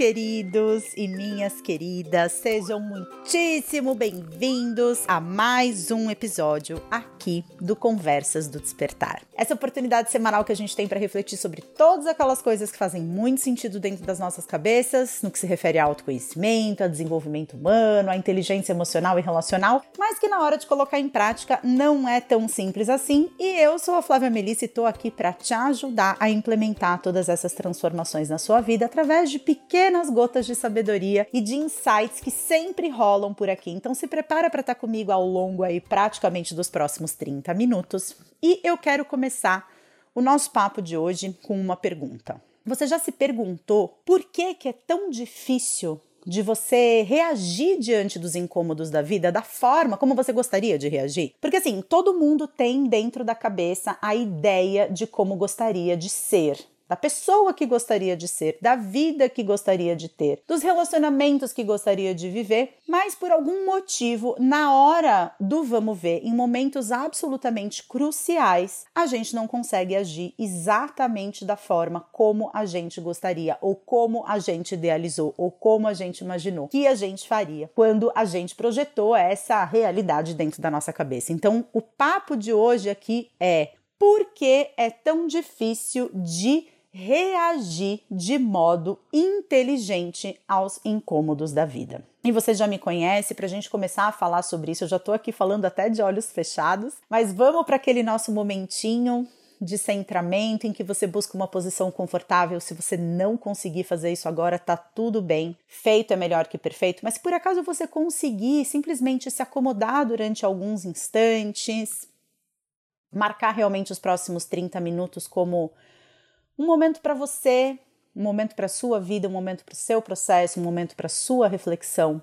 queridos e minhas queridas, sejam muitíssimo bem-vindos a mais um episódio aqui do Conversas do Despertar. Essa oportunidade semanal que a gente tem para refletir sobre todas aquelas coisas que fazem muito sentido dentro das nossas cabeças, no que se refere ao autoconhecimento, a desenvolvimento humano, a inteligência emocional e relacional, mas que na hora de colocar em prática não é tão simples assim. E eu sou a Flávia Melissa e estou aqui para te ajudar a implementar todas essas transformações na sua vida através de pequenas gotas de sabedoria e de insights que sempre rolam por aqui. Então se prepara para estar tá comigo ao longo aí praticamente dos próximos 30 minutos. E eu quero começar o nosso papo de hoje com uma pergunta. Você já se perguntou por que, que é tão difícil de você reagir diante dos incômodos da vida da forma como você gostaria de reagir? Porque assim, todo mundo tem dentro da cabeça a ideia de como gostaria de ser da pessoa que gostaria de ser, da vida que gostaria de ter, dos relacionamentos que gostaria de viver, mas por algum motivo, na hora do vamos ver, em momentos absolutamente cruciais, a gente não consegue agir exatamente da forma como a gente gostaria, ou como a gente idealizou, ou como a gente imaginou que a gente faria quando a gente projetou essa realidade dentro da nossa cabeça. Então, o papo de hoje aqui é por que é tão difícil de reagir de modo inteligente aos incômodos da vida. E você já me conhece, para a gente começar a falar sobre isso, eu já estou aqui falando até de olhos fechados, mas vamos para aquele nosso momentinho de centramento em que você busca uma posição confortável. Se você não conseguir fazer isso agora, tá tudo bem. Feito é melhor que perfeito, mas se por acaso você conseguir simplesmente se acomodar durante alguns instantes, marcar realmente os próximos 30 minutos como um momento para você, um momento para a sua vida, um momento para o seu processo, um momento para a sua reflexão.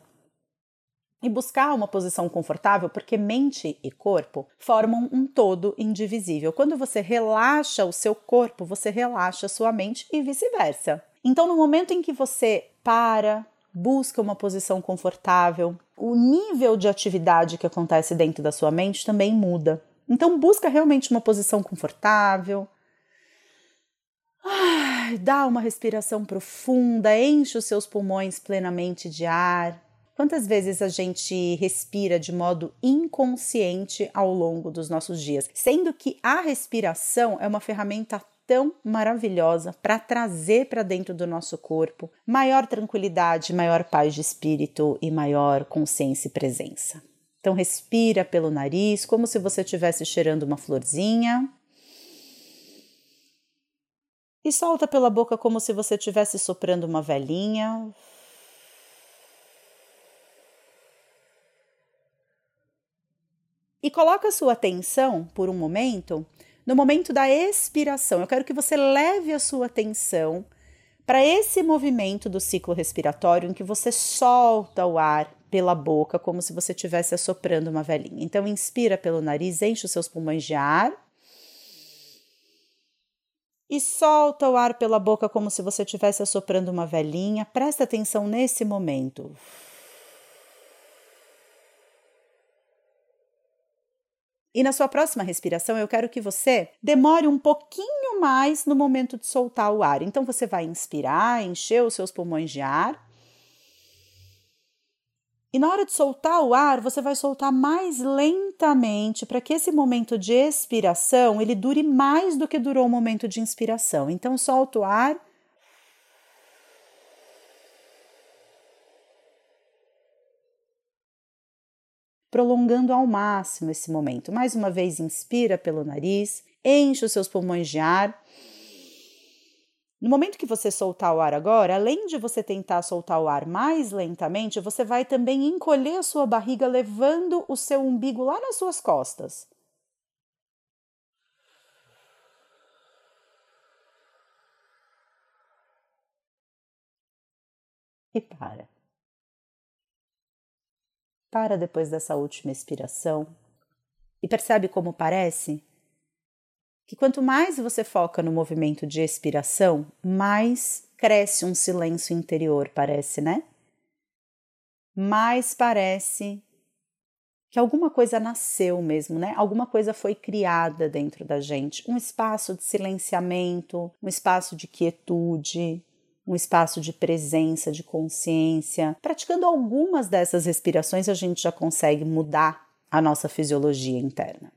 E buscar uma posição confortável, porque mente e corpo formam um todo indivisível. Quando você relaxa o seu corpo, você relaxa a sua mente e vice-versa. Então, no momento em que você para, busca uma posição confortável, o nível de atividade que acontece dentro da sua mente também muda. Então, busca realmente uma posição confortável, dá uma respiração profunda, enche os seus pulmões plenamente de ar. Quantas vezes a gente respira de modo inconsciente ao longo dos nossos dias? Sendo que a respiração é uma ferramenta tão maravilhosa para trazer para dentro do nosso corpo maior tranquilidade, maior paz de espírito e maior consciência e presença. Então respira pelo nariz, como se você estivesse cheirando uma florzinha. E solta pela boca como se você estivesse soprando uma velhinha. E coloca sua atenção por um momento no momento da expiração. Eu quero que você leve a sua atenção para esse movimento do ciclo respiratório em que você solta o ar pela boca como se você estivesse assoprando uma velhinha. Então inspira pelo nariz, enche os seus pulmões de ar e solta o ar pela boca como se você estivesse assoprando uma velhinha. Presta atenção nesse momento. E na sua próxima respiração, eu quero que você demore um pouquinho mais no momento de soltar o ar. Então, você vai inspirar, encher os seus pulmões de ar. E na hora de soltar o ar, você vai soltar mais lentamente para que esse momento de expiração ele dure mais do que durou o momento de inspiração. Então solta o ar. Prolongando ao máximo esse momento. Mais uma vez, inspira pelo nariz, enche os seus pulmões de ar no momento que você soltar o ar agora, além de você tentar soltar o ar mais lentamente, você vai também encolher a sua barriga, levando o seu umbigo lá nas suas costas. E para. Para depois dessa última expiração e percebe como parece que quanto mais você foca no movimento de expiração, mais cresce um silêncio interior, parece, né? Mais parece que alguma coisa nasceu mesmo, né? Alguma coisa foi criada dentro da gente, um espaço de silenciamento, um espaço de quietude, um espaço de presença, de consciência. Praticando algumas dessas respirações, a gente já consegue mudar a nossa fisiologia interna.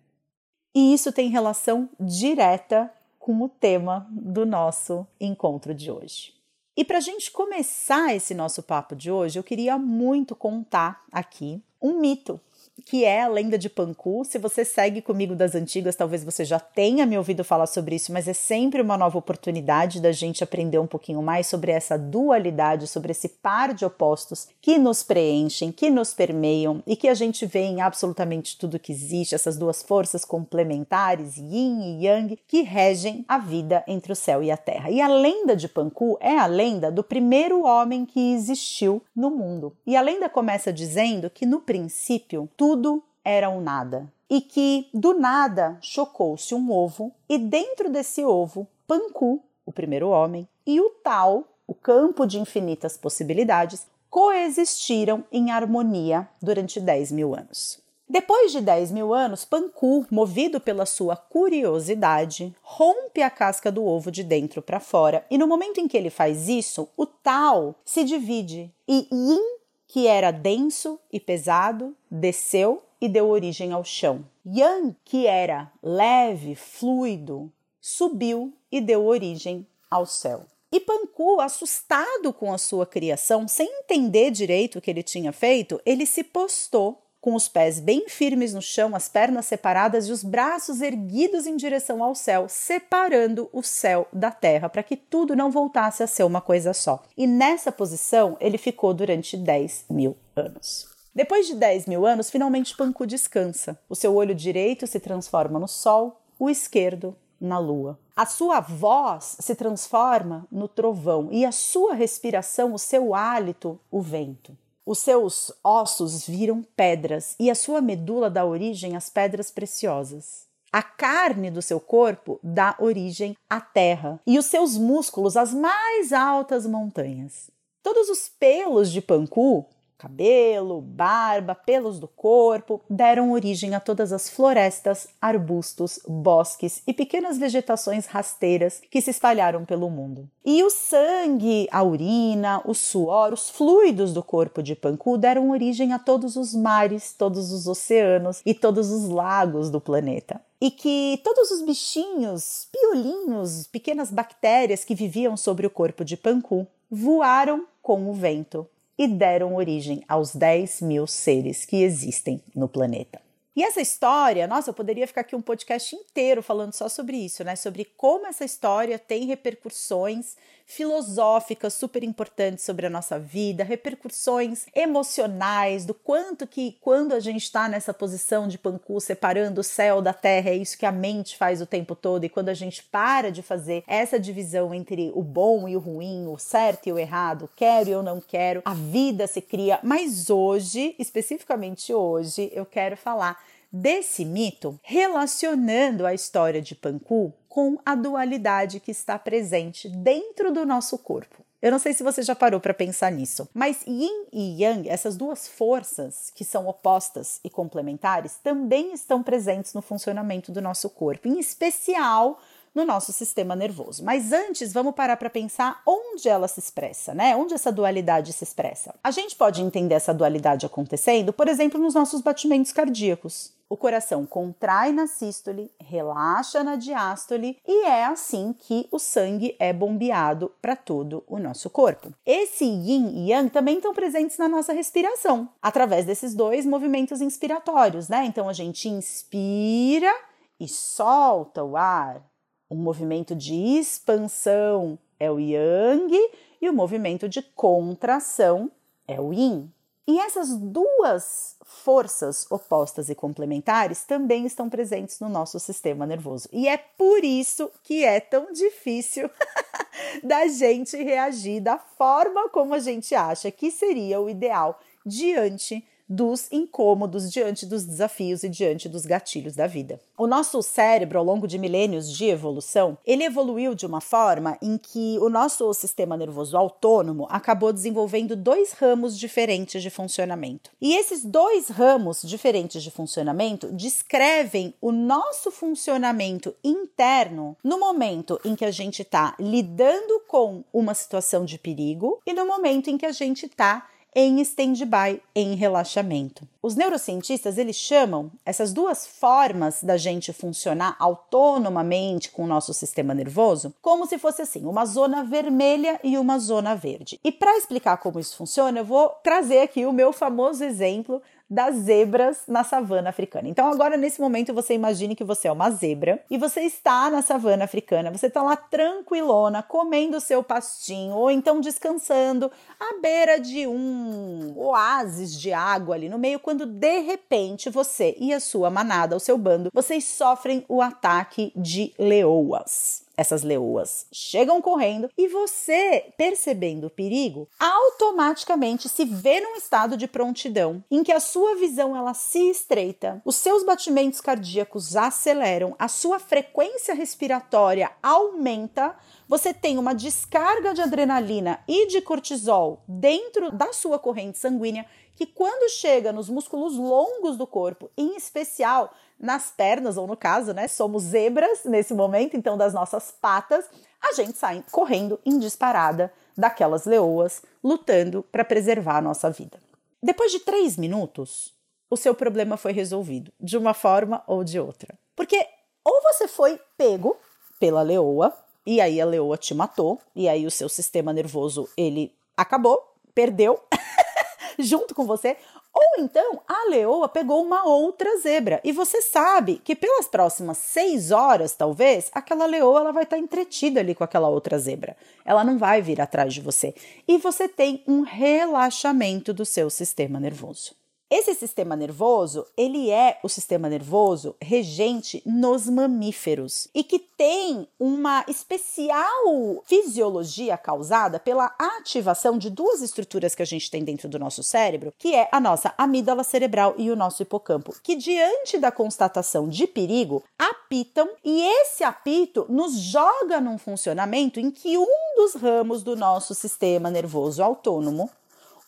E isso tem relação direta com o tema do nosso encontro de hoje. E para a gente começar esse nosso papo de hoje, eu queria muito contar aqui um mito que é a lenda de Panku. Se você segue comigo das antigas, talvez você já tenha me ouvido falar sobre isso, mas é sempre uma nova oportunidade da gente aprender um pouquinho mais sobre essa dualidade, sobre esse par de opostos que nos preenchem, que nos permeiam e que a gente vê em absolutamente tudo que existe, essas duas forças complementares, yin e yang, que regem a vida entre o céu e a terra. E a lenda de Panku é a lenda do primeiro homem que existiu no mundo. E a lenda começa dizendo que no princípio tudo tudo era um nada. E que do nada chocou-se um ovo, e dentro desse ovo, Panku, o primeiro homem, e o Tal, o campo de infinitas possibilidades, coexistiram em harmonia durante 10 mil anos. Depois de 10 mil anos, Panku, movido pela sua curiosidade, rompe a casca do ovo de dentro para fora, e no momento em que ele faz isso, o Tal se divide e Yin que era denso e pesado, desceu e deu origem ao chão. Yang, que era leve, fluido, subiu e deu origem ao céu. E Panku, assustado com a sua criação, sem entender direito o que ele tinha feito, ele se postou com os pés bem firmes no chão, as pernas separadas e os braços erguidos em direção ao céu, separando o céu da terra, para que tudo não voltasse a ser uma coisa só. E nessa posição ele ficou durante 10 mil anos. Depois de 10 mil anos, finalmente Panku descansa. O seu olho direito se transforma no sol, o esquerdo na lua. A sua voz se transforma no trovão e a sua respiração, o seu hálito, o vento. Os seus ossos viram pedras e a sua medula dá origem às pedras preciosas. A carne do seu corpo dá origem à terra e os seus músculos às mais altas montanhas. Todos os pelos de Panku Cabelo, barba, pelos do corpo deram origem a todas as florestas, arbustos, bosques e pequenas vegetações rasteiras que se espalharam pelo mundo. E o sangue, a urina, o suor, os fluidos do corpo de Panku deram origem a todos os mares, todos os oceanos e todos os lagos do planeta e que todos os bichinhos, piolinhos, pequenas bactérias que viviam sobre o corpo de Panku voaram com o vento e deram origem aos 10 mil seres que existem no planeta. E essa história, nossa, eu poderia ficar aqui um podcast inteiro falando só sobre isso, né? Sobre como essa história tem repercussões filosóficas super importantes sobre a nossa vida, repercussões emocionais, do quanto que quando a gente está nessa posição de pancu, separando o céu da terra, é isso que a mente faz o tempo todo, e quando a gente para de fazer essa divisão entre o bom e o ruim, o certo e o errado, quero e eu não quero, a vida se cria. Mas hoje, especificamente hoje, eu quero falar desse mito relacionando a história de Panku com a dualidade que está presente dentro do nosso corpo. Eu não sei se você já parou para pensar nisso, mas Yin e Yang, essas duas forças que são opostas e complementares, também estão presentes no funcionamento do nosso corpo, em especial no nosso sistema nervoso. Mas antes, vamos parar para pensar onde ela se expressa, né? Onde essa dualidade se expressa. A gente pode entender essa dualidade acontecendo, por exemplo, nos nossos batimentos cardíacos. O coração contrai na sístole, relaxa na diástole e é assim que o sangue é bombeado para todo o nosso corpo. Esse yin e yang também estão presentes na nossa respiração, através desses dois movimentos inspiratórios, né? Então a gente inspira e solta o ar. O movimento de expansão é o yang e o movimento de contração é o yin. E essas duas forças opostas e complementares também estão presentes no nosso sistema nervoso. E é por isso que é tão difícil da gente reagir da forma como a gente acha que seria o ideal diante dos incômodos, diante dos desafios e diante dos gatilhos da vida. O nosso cérebro, ao longo de milênios de evolução, ele evoluiu de uma forma em que o nosso sistema nervoso autônomo acabou desenvolvendo dois ramos diferentes de funcionamento. E esses dois ramos diferentes de funcionamento descrevem o nosso funcionamento interno no momento em que a gente está lidando com uma situação de perigo e no momento em que a gente está em stand-by, em relaxamento. Os neurocientistas eles chamam essas duas formas da gente funcionar autonomamente com o nosso sistema nervoso como se fosse assim, uma zona vermelha e uma zona verde. E para explicar como isso funciona, eu vou trazer aqui o meu famoso exemplo das zebras na savana africana. Então, agora nesse momento, você imagine que você é uma zebra e você está na savana africana, você está lá tranquilona, comendo o seu pastinho ou então descansando à beira de um oásis de água ali no meio, quando de repente você e a sua manada, o seu bando, vocês sofrem o ataque de leoas essas leoas chegam correndo e você, percebendo o perigo, automaticamente se vê num estado de prontidão em que a sua visão ela se estreita, os seus batimentos cardíacos aceleram, a sua frequência respiratória aumenta, você tem uma descarga de adrenalina e de cortisol dentro da sua corrente sanguínea que quando chega nos músculos longos do corpo, em especial nas pernas, ou no caso, né, somos zebras nesse momento, então das nossas patas, a gente sai correndo em disparada daquelas leoas, lutando para preservar a nossa vida. Depois de três minutos, o seu problema foi resolvido, de uma forma ou de outra. Porque ou você foi pego pela leoa, e aí a leoa te matou, e aí o seu sistema nervoso ele acabou, perdeu junto com você, ou então a leoa pegou uma outra zebra e você sabe que pelas próximas seis horas, talvez, aquela leoa ela vai estar entretida ali com aquela outra zebra. Ela não vai vir atrás de você. E você tem um relaxamento do seu sistema nervoso. Esse sistema nervoso, ele é o sistema nervoso regente nos mamíferos e que tem uma especial fisiologia causada pela ativação de duas estruturas que a gente tem dentro do nosso cérebro, que é a nossa amígdala cerebral e o nosso hipocampo, que diante da constatação de perigo apitam e esse apito nos joga num funcionamento em que um dos ramos do nosso sistema nervoso autônomo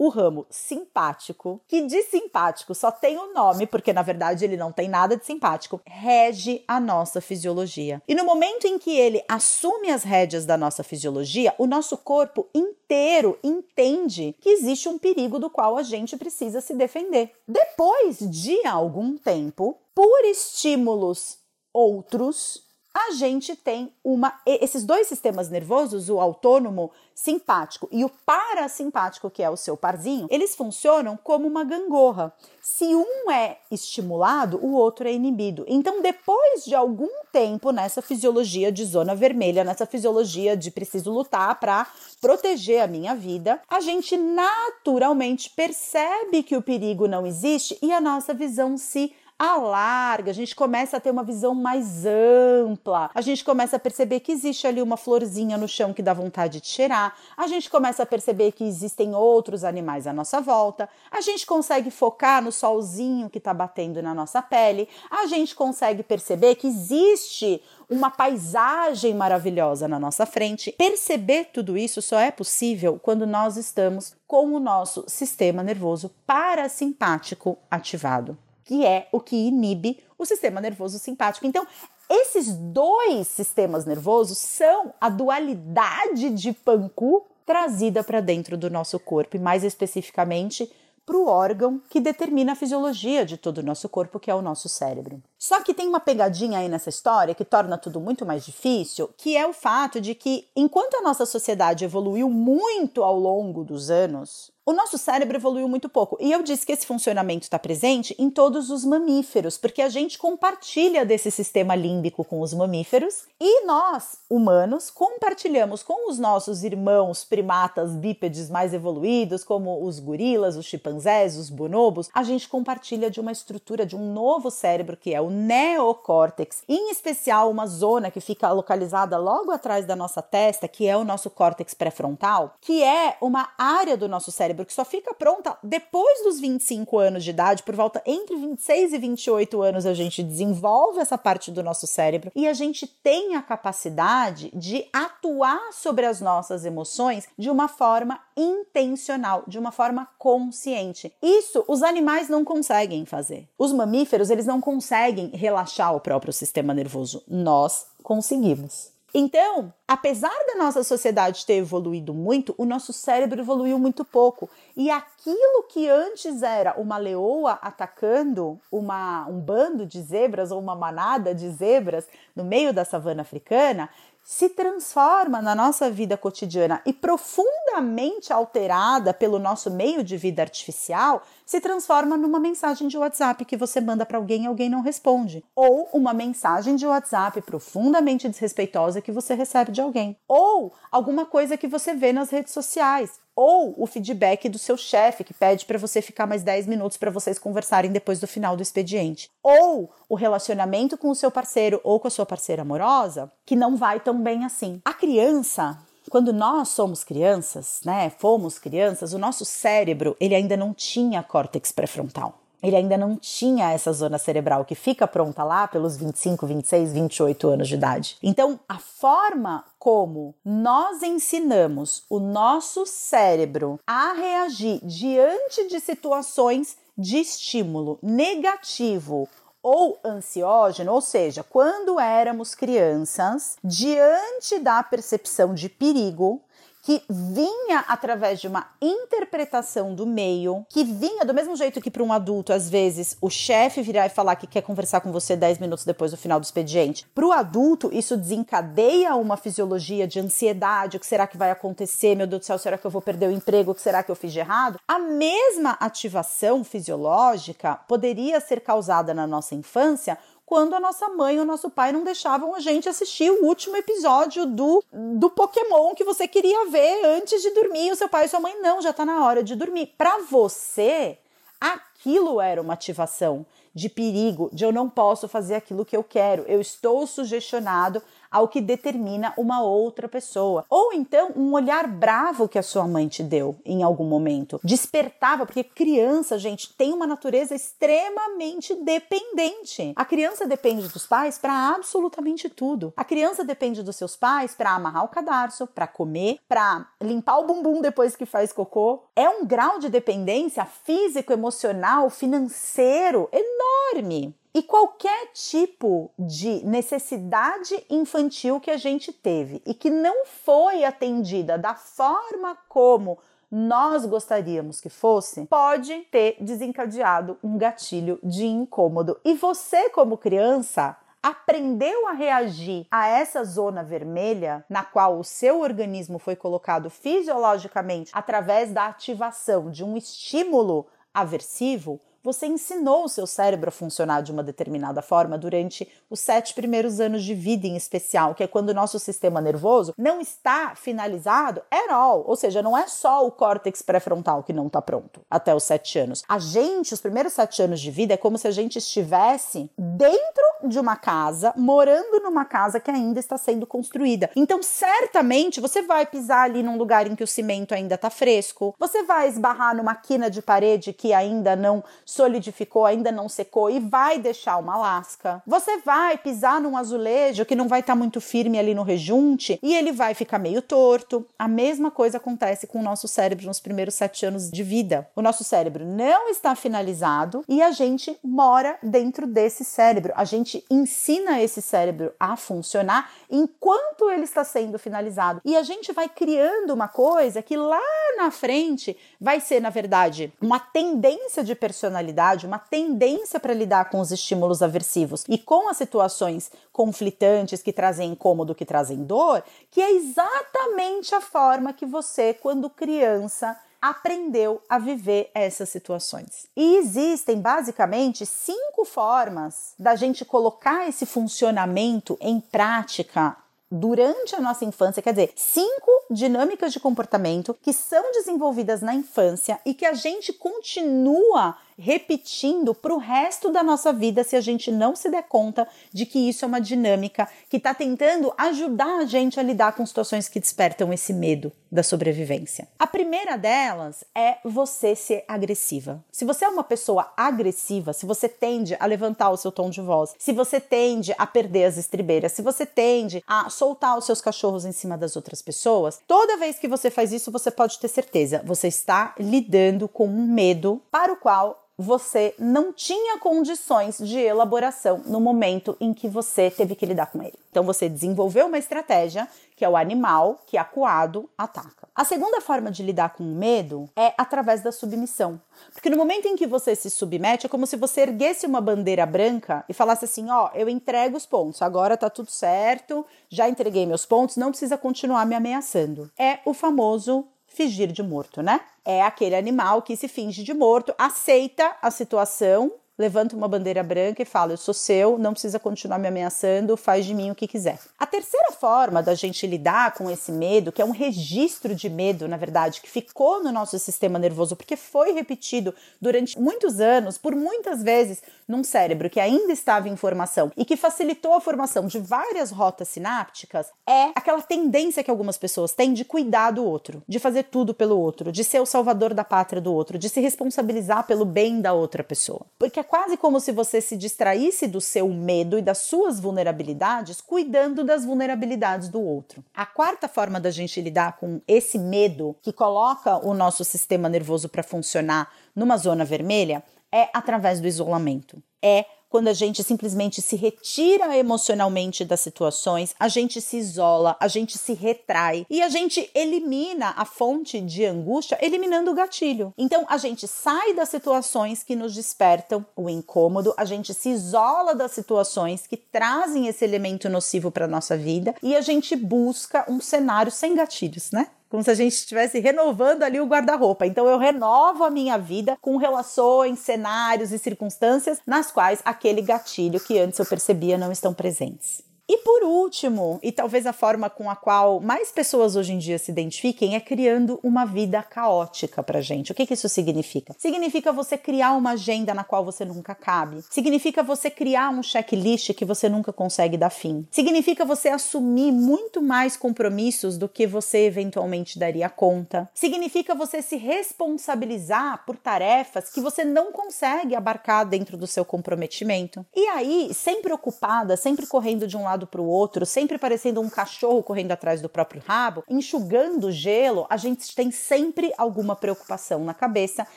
o ramo simpático, que de simpático só tem o nome, porque na verdade ele não tem nada de simpático, rege a nossa fisiologia. E no momento em que ele assume as rédeas da nossa fisiologia, o nosso corpo inteiro entende que existe um perigo do qual a gente precisa se defender. Depois de algum tempo, por estímulos outros, a gente tem uma esses dois sistemas nervosos, o autônomo simpático e o parasimpático, que é o seu parzinho, eles funcionam como uma gangorra. Se um é estimulado, o outro é inibido. Então, depois de algum tempo nessa fisiologia de zona vermelha, nessa fisiologia de preciso lutar para proteger a minha vida, a gente naturalmente percebe que o perigo não existe e a nossa visão se alarga, a gente começa a ter uma visão mais ampla, a gente começa a perceber que existe ali uma florzinha no chão que dá vontade de cheirar, a gente começa a perceber que existem outros animais à nossa volta, a gente consegue focar no solzinho que está batendo na nossa pele, a gente consegue perceber que existe uma paisagem maravilhosa na nossa frente. Perceber tudo isso só é possível quando nós estamos com o nosso sistema nervoso parasimpático ativado que é o que inibe o sistema nervoso simpático. Então, esses dois sistemas nervosos são a dualidade de Panku trazida para dentro do nosso corpo, e mais especificamente para o órgão que determina a fisiologia de todo o nosso corpo, que é o nosso cérebro. Só que tem uma pegadinha aí nessa história que torna tudo muito mais difícil, que é o fato de que, enquanto a nossa sociedade evoluiu muito ao longo dos anos, o nosso cérebro evoluiu muito pouco. E eu disse que esse funcionamento está presente em todos os mamíferos, porque a gente compartilha desse sistema límbico com os mamíferos e nós, humanos, compartilhamos com os nossos irmãos primatas bípedes mais evoluídos, como os gorilas, os chimpanzés, os bonobos. A gente compartilha de uma estrutura de um novo cérebro que é o neocórtex, em especial uma zona que fica localizada logo atrás da nossa testa, que é o nosso córtex pré-frontal, que é uma área do nosso cérebro cérebro que só fica pronta depois dos 25 anos de idade, por volta entre 26 e 28 anos a gente desenvolve essa parte do nosso cérebro e a gente tem a capacidade de atuar sobre as nossas emoções de uma forma intencional, de uma forma consciente. Isso os animais não conseguem fazer. Os mamíferos, eles não conseguem relaxar o próprio sistema nervoso. Nós conseguimos. Então, apesar da nossa sociedade ter evoluído muito, o nosso cérebro evoluiu muito pouco. E aquilo que antes era uma leoa atacando uma, um bando de zebras ou uma manada de zebras no meio da savana africana, se transforma na nossa vida cotidiana e profundamente alterada pelo nosso meio de vida artificial, se transforma numa mensagem de WhatsApp que você manda para alguém e alguém não responde, ou uma mensagem de WhatsApp profundamente desrespeitosa que você recebe de alguém, ou alguma coisa que você vê nas redes sociais, ou o feedback do seu chefe que pede para você ficar mais 10 minutos para vocês conversarem depois do final do expediente, ou o relacionamento com o seu parceiro ou com a sua parceira amorosa que não vai tão bem assim. A criança quando nós somos crianças, né, fomos crianças, o nosso cérebro, ele ainda não tinha córtex pré-frontal. Ele ainda não tinha essa zona cerebral que fica pronta lá pelos 25, 26, 28 anos de idade. Então, a forma como nós ensinamos o nosso cérebro a reagir diante de situações de estímulo negativo ou ansiógeno, ou seja, quando éramos crianças, diante da percepção de perigo, que vinha através de uma interpretação do meio, que vinha do mesmo jeito que para um adulto, às vezes, o chefe virar e falar que quer conversar com você 10 minutos depois do final do expediente. Para o adulto, isso desencadeia uma fisiologia de ansiedade: o que será que vai acontecer? Meu Deus do céu, será que eu vou perder o emprego? O que será que eu fiz de errado? A mesma ativação fisiológica poderia ser causada na nossa infância quando a nossa mãe ou nosso pai não deixavam a gente assistir o último episódio do, do Pokémon que você queria ver antes de dormir. O seu pai e sua mãe, não, já tá na hora de dormir. Para você, aquilo era uma ativação de perigo, de eu não posso fazer aquilo que eu quero, eu estou sugestionado ao que determina uma outra pessoa. Ou então um olhar bravo que a sua mãe te deu em algum momento. Despertava, porque criança, gente, tem uma natureza extremamente dependente. A criança depende dos pais para absolutamente tudo. A criança depende dos seus pais para amarrar o cadarço, para comer, para limpar o bumbum depois que faz cocô. É um grau de dependência físico, emocional, financeiro enorme. E qualquer tipo de necessidade infantil que a gente teve e que não foi atendida da forma como nós gostaríamos que fosse, pode ter desencadeado um gatilho de incômodo. E você, como criança, aprendeu a reagir a essa zona vermelha, na qual o seu organismo foi colocado fisiologicamente através da ativação de um estímulo aversivo, você ensinou o seu cérebro a funcionar de uma determinada forma durante os sete primeiros anos de vida, em especial, que é quando o nosso sistema nervoso não está finalizado at all. Ou seja, não é só o córtex pré-frontal que não está pronto até os sete anos. A gente, os primeiros sete anos de vida, é como se a gente estivesse dentro de uma casa, morando numa casa que ainda está sendo construída. Então, certamente, você vai pisar ali num lugar em que o cimento ainda está fresco, você vai esbarrar numa quina de parede que ainda não solidificou, ainda não secou e vai deixar uma lasca. Você vai pisar num azulejo que não vai estar tá muito firme ali no rejunte e ele vai ficar meio torto. A mesma coisa acontece com o nosso cérebro nos primeiros sete anos de vida. O nosso cérebro não está finalizado e a gente mora dentro desse cérebro. A gente ensina esse cérebro a funcionar enquanto ele está sendo finalizado. E a gente vai criando uma coisa que lá na frente vai ser, na verdade, uma tendência de personalidade personalidade, uma tendência para lidar com os estímulos aversivos e com as situações conflitantes que trazem incômodo, que trazem dor, que é exatamente a forma que você, quando criança, aprendeu a viver essas situações. E existem basicamente cinco formas da gente colocar esse funcionamento em prática durante a nossa infância, quer dizer, cinco dinâmicas de comportamento que são desenvolvidas na infância e que a gente continua repetindo para o resto da nossa vida se a gente não se der conta de que isso é uma dinâmica que está tentando ajudar a gente a lidar com situações que despertam esse medo da sobrevivência. A primeira delas é você ser agressiva. Se você é uma pessoa agressiva, se você tende a levantar o seu tom de voz, se você tende a perder as estribeiras, se você tende a soltar os seus cachorros em cima das outras pessoas, toda vez que você faz isso, você pode ter certeza, você está lidando com um medo para o qual você não tinha condições de elaboração no momento em que você teve que lidar com ele. Então você desenvolveu uma estratégia que é o animal que acuado ataca. A segunda forma de lidar com o medo é através da submissão. Porque no momento em que você se submete, é como se você erguesse uma bandeira branca e falasse assim: ó, oh, eu entrego os pontos, agora tá tudo certo, já entreguei meus pontos, não precisa continuar me ameaçando. É o famoso fingir de morto, né? É aquele animal que se finge de morto, aceita a situação levanta uma bandeira branca e fala: Eu sou seu, não precisa continuar me ameaçando, faz de mim o que quiser. A terceira forma da gente lidar com esse medo, que é um registro de medo, na verdade, que ficou no nosso sistema nervoso, porque foi repetido durante muitos anos, por muitas vezes, num cérebro que ainda estava em formação e que facilitou a formação de várias rotas sinápticas, é aquela tendência que algumas pessoas têm de cuidar do outro, de fazer tudo pelo outro, de ser o salvador da pátria do outro, de se responsabilizar pelo bem da outra pessoa. Porque quase como se você se distraísse do seu medo e das suas vulnerabilidades, cuidando das vulnerabilidades do outro. A quarta forma da gente lidar com esse medo que coloca o nosso sistema nervoso para funcionar numa zona vermelha é através do isolamento. É quando a gente simplesmente se retira emocionalmente das situações, a gente se isola, a gente se retrai e a gente elimina a fonte de angústia, eliminando o gatilho. Então a gente sai das situações que nos despertam o incômodo, a gente se isola das situações que trazem esse elemento nocivo para nossa vida e a gente busca um cenário sem gatilhos, né? Como se a gente estivesse renovando ali o guarda-roupa. Então eu renovo a minha vida com relações, cenários e circunstâncias nas quais aquele gatilho que antes eu percebia não estão presentes. E por último, e talvez a forma com a qual mais pessoas hoje em dia se identifiquem, é criando uma vida caótica pra gente. O que, que isso significa? Significa você criar uma agenda na qual você nunca cabe. Significa você criar um checklist que você nunca consegue dar fim. Significa você assumir muito mais compromissos do que você eventualmente daria conta. Significa você se responsabilizar por tarefas que você não consegue abarcar dentro do seu comprometimento. E aí, sempre ocupada, sempre correndo de um lado lado para o outro, sempre parecendo um cachorro correndo atrás do próprio rabo, enxugando gelo, a gente tem sempre alguma preocupação na cabeça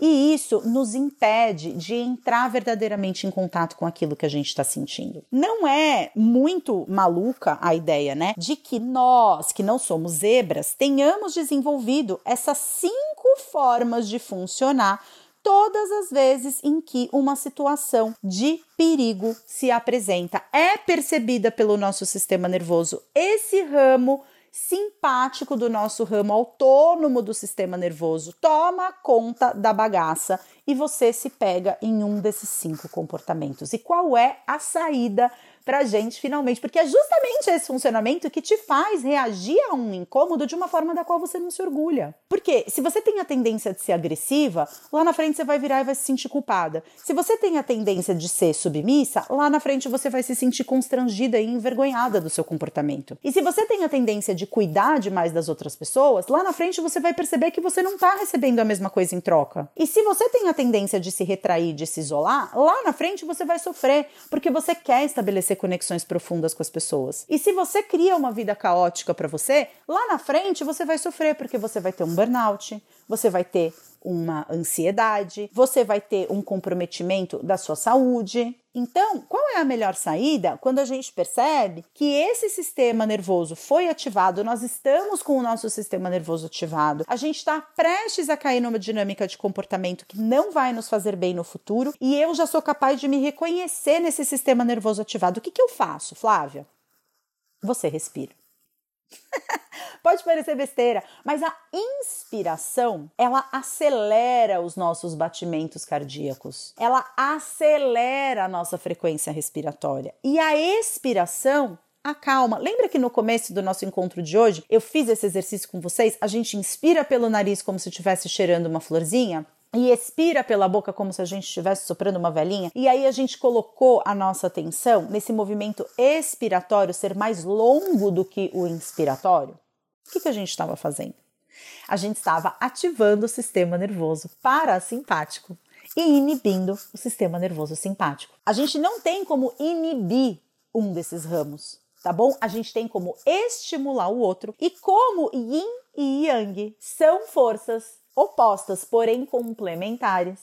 e isso nos impede de entrar verdadeiramente em contato com aquilo que a gente está sentindo. Não é muito maluca a ideia, né, de que nós, que não somos zebras, tenhamos desenvolvido essas cinco formas de funcionar todas as vezes em que uma situação de perigo se apresenta. É percebida pelo nosso sistema nervoso. Esse ramo simpático do nosso ramo autônomo do sistema nervoso toma conta da bagaça e você se pega em um desses cinco comportamentos. E qual é a saída pra gente finalmente, porque é justamente esse funcionamento que te faz reagir a um incômodo de uma forma da qual você não se orgulha. Porque se você tem a tendência de ser agressiva, lá na frente você vai virar e vai se sentir culpada. Se você tem a tendência de ser submissa, lá na frente você vai se sentir constrangida e envergonhada do seu comportamento. E se você tem a tendência de cuidar demais das outras pessoas, lá na frente você vai perceber que você não tá recebendo a mesma coisa em troca. E se você tem a tendência de se retrair, de se isolar, lá na frente você vai sofrer, porque você quer estabelecer estabelecer conexões profundas com as pessoas. E se você cria uma vida caótica para você, lá na frente você vai sofrer porque você vai ter um burnout, você vai ter uma ansiedade, você vai ter um comprometimento da sua saúde. Então, qual é a melhor saída quando a gente percebe que esse sistema nervoso foi ativado, nós estamos com o nosso sistema nervoso ativado, a gente está prestes a cair numa dinâmica de comportamento que não vai nos fazer bem no futuro e eu já sou capaz de me reconhecer nesse sistema nervoso ativado. O que, que eu faço, Flávia? Você respira. Pode parecer besteira, mas a inspiração, ela acelera os nossos batimentos cardíacos. Ela acelera a nossa frequência respiratória. E a expiração acalma. Lembra que no começo do nosso encontro de hoje eu fiz esse exercício com vocês? A gente inspira pelo nariz como se estivesse cheirando uma florzinha e expira pela boca como se a gente estivesse soprando uma velhinha, e aí a gente colocou a nossa atenção nesse movimento expiratório ser mais longo do que o inspiratório, o que, que a gente estava fazendo? A gente estava ativando o sistema nervoso parasimpático e inibindo o sistema nervoso simpático. A gente não tem como inibir um desses ramos, tá bom? A gente tem como estimular o outro e como yin e yang são forças opostas, porém complementares,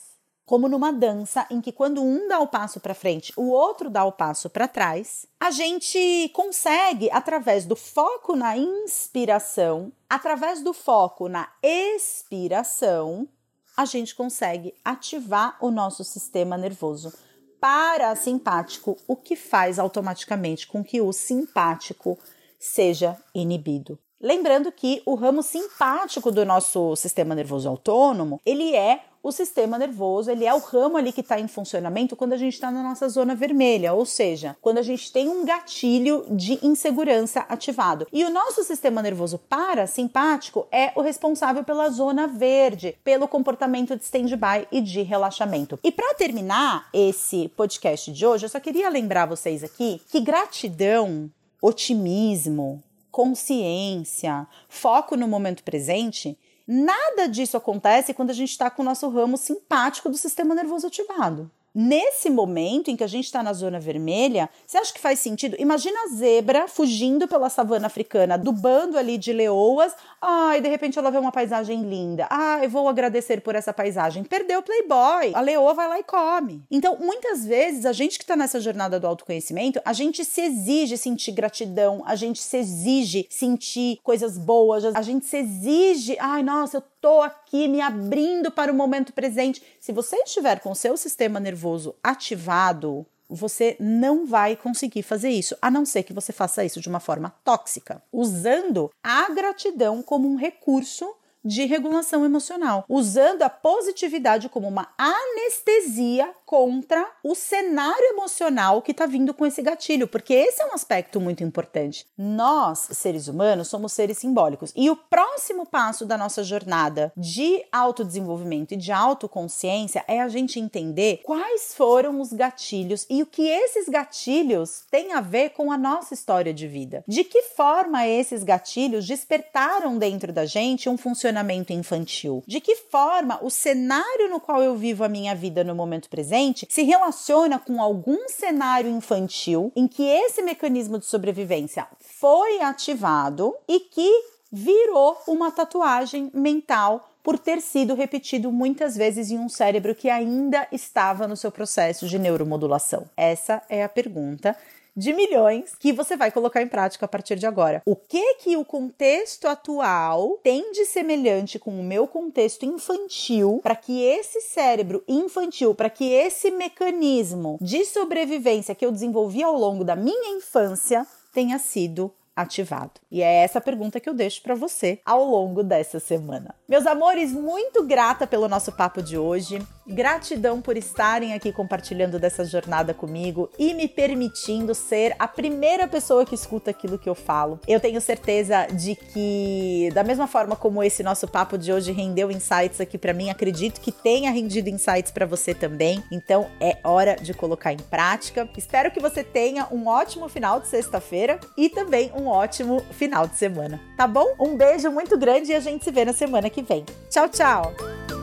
como numa dança em que quando um dá o passo para frente, o outro dá o passo para trás, a gente consegue através do foco na inspiração, através do foco na expiração, a gente consegue ativar o nosso sistema nervoso parasimpático, o que faz automaticamente com que o simpático seja inibido. Lembrando que o ramo simpático do nosso sistema nervoso autônomo, ele é o sistema nervoso, ele é o ramo ali que está em funcionamento quando a gente está na nossa zona vermelha, ou seja, quando a gente tem um gatilho de insegurança ativado. E o nosso sistema nervoso parasimpático é o responsável pela zona verde, pelo comportamento de stand-by e de relaxamento. E para terminar esse podcast de hoje, eu só queria lembrar vocês aqui que gratidão, otimismo, consciência, foco no momento presente, nada disso acontece quando a gente está com o nosso ramo simpático do sistema nervoso ativado. Nesse momento em que a gente está na zona vermelha, você acha que faz sentido? Imagina a zebra fugindo pela savana africana, do bando ali de leoas. Ai, de repente ela vê uma paisagem linda. Eu vou agradecer por essa paisagem. Perdeu o playboy. A leoa vai lá e come. Então, muitas vezes, a gente que está nessa jornada do autoconhecimento, a gente se exige sentir gratidão, a gente se exige sentir coisas boas, a gente se exige, ai, nossa, eu tô aqui me abrindo para o momento presente. Se você estiver com o seu sistema nervoso ativado, você não vai conseguir fazer isso, a não ser que você faça isso de uma forma tóxica, usando a gratidão como um recurso de regulação emocional, usando a positividade como uma anestesia contra o cenário emocional que está vindo com esse gatilho, porque esse é um aspecto muito importante. Nós, seres humanos, somos seres simbólicos e o próximo passo da nossa jornada de autodesenvolvimento e de autoconsciência é a gente entender quais foram os gatilhos e o que esses gatilhos têm a ver com a nossa história de vida. De que forma esses gatilhos despertaram dentro da gente um funcionamento funcionamento infantil? De que forma o cenário no qual eu vivo a minha vida no momento presente se relaciona com algum cenário infantil em que esse mecanismo de sobrevivência foi ativado e que virou uma tatuagem mental por ter sido repetido muitas vezes em um cérebro que ainda estava no seu processo de neuromodulação? Essa é a pergunta de milhões que você vai colocar em prática a partir de agora. O que que o contexto atual tem de semelhante com o meu contexto infantil para que esse cérebro infantil, para que esse mecanismo de sobrevivência que eu desenvolvi ao longo da minha infância tenha sido ativado? E é essa pergunta que eu deixo para você ao longo dessa semana. Meus amores, muito grata pelo nosso papo de hoje. Gratidão por estarem aqui compartilhando dessa jornada comigo e me permitindo ser a primeira pessoa que escuta aquilo que eu falo. Eu tenho certeza de que, da mesma forma como esse nosso papo de hoje rendeu insights aqui para mim, acredito que tenha rendido insights para você também. Então é hora de colocar em prática. Espero que você tenha um ótimo final de sexta-feira e também um ótimo final de semana, tá bom? Um beijo muito grande e a gente se vê na semana que vem. Tchau, tchau!